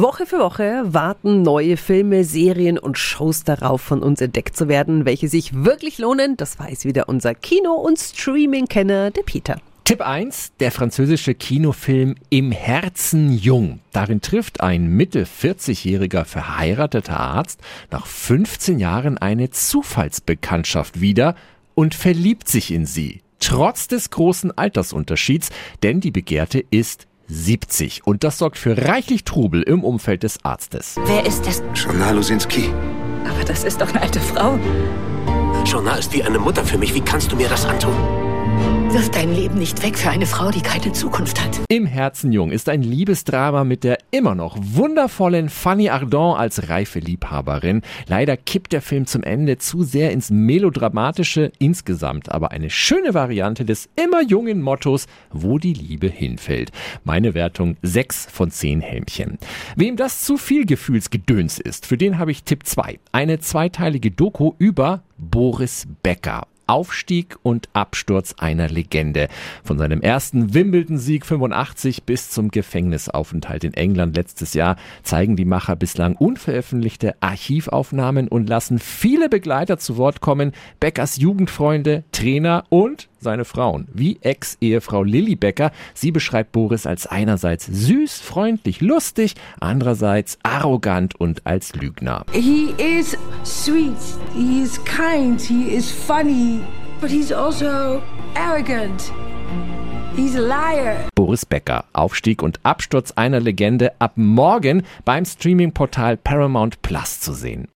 Woche für Woche warten neue Filme, Serien und Shows darauf, von uns entdeckt zu werden, welche sich wirklich lohnen. Das weiß wieder unser Kino- und Streaming-Kenner, der Peter. Tipp 1, der französische Kinofilm Im Herzen jung. Darin trifft ein Mitte 40-jähriger verheirateter Arzt nach 15 Jahren eine Zufallsbekanntschaft wieder und verliebt sich in sie. Trotz des großen Altersunterschieds, denn die Begehrte ist 70. Und das sorgt für reichlich Trubel im Umfeld des Arztes. Wer ist das? Journal Lusinski. Aber das ist doch eine alte Frau. Journal ist wie eine Mutter für mich. Wie kannst du mir das antun? Wirf dein Leben nicht weg für eine Frau, die keine Zukunft hat. Im Herzen jung ist ein Liebesdrama mit der immer noch wundervollen Fanny Ardant als reife Liebhaberin. Leider kippt der Film zum Ende zu sehr ins Melodramatische, insgesamt aber eine schöne Variante des immer jungen Mottos, wo die Liebe hinfällt. Meine Wertung 6 von 10 Helmchen. Wem das zu viel Gefühlsgedöns ist, für den habe ich Tipp 2. Eine zweiteilige Doku über Boris Becker. Aufstieg und Absturz einer Legende. Von seinem ersten Wimbledon-Sieg 85 bis zum Gefängnisaufenthalt in England letztes Jahr zeigen die Macher bislang unveröffentlichte Archivaufnahmen und lassen viele Begleiter zu Wort kommen, Beckers Jugendfreunde, Trainer und seine Frauen, wie Ex-Ehefrau Lilly Becker. Sie beschreibt Boris als einerseits süß, freundlich, lustig, andererseits arrogant und als Lügner. He is sweet, he is kind, he is funny, but he's also arrogant. He's a liar. Boris Becker, Aufstieg und Absturz einer Legende ab morgen beim Streaming-Portal Paramount Plus zu sehen.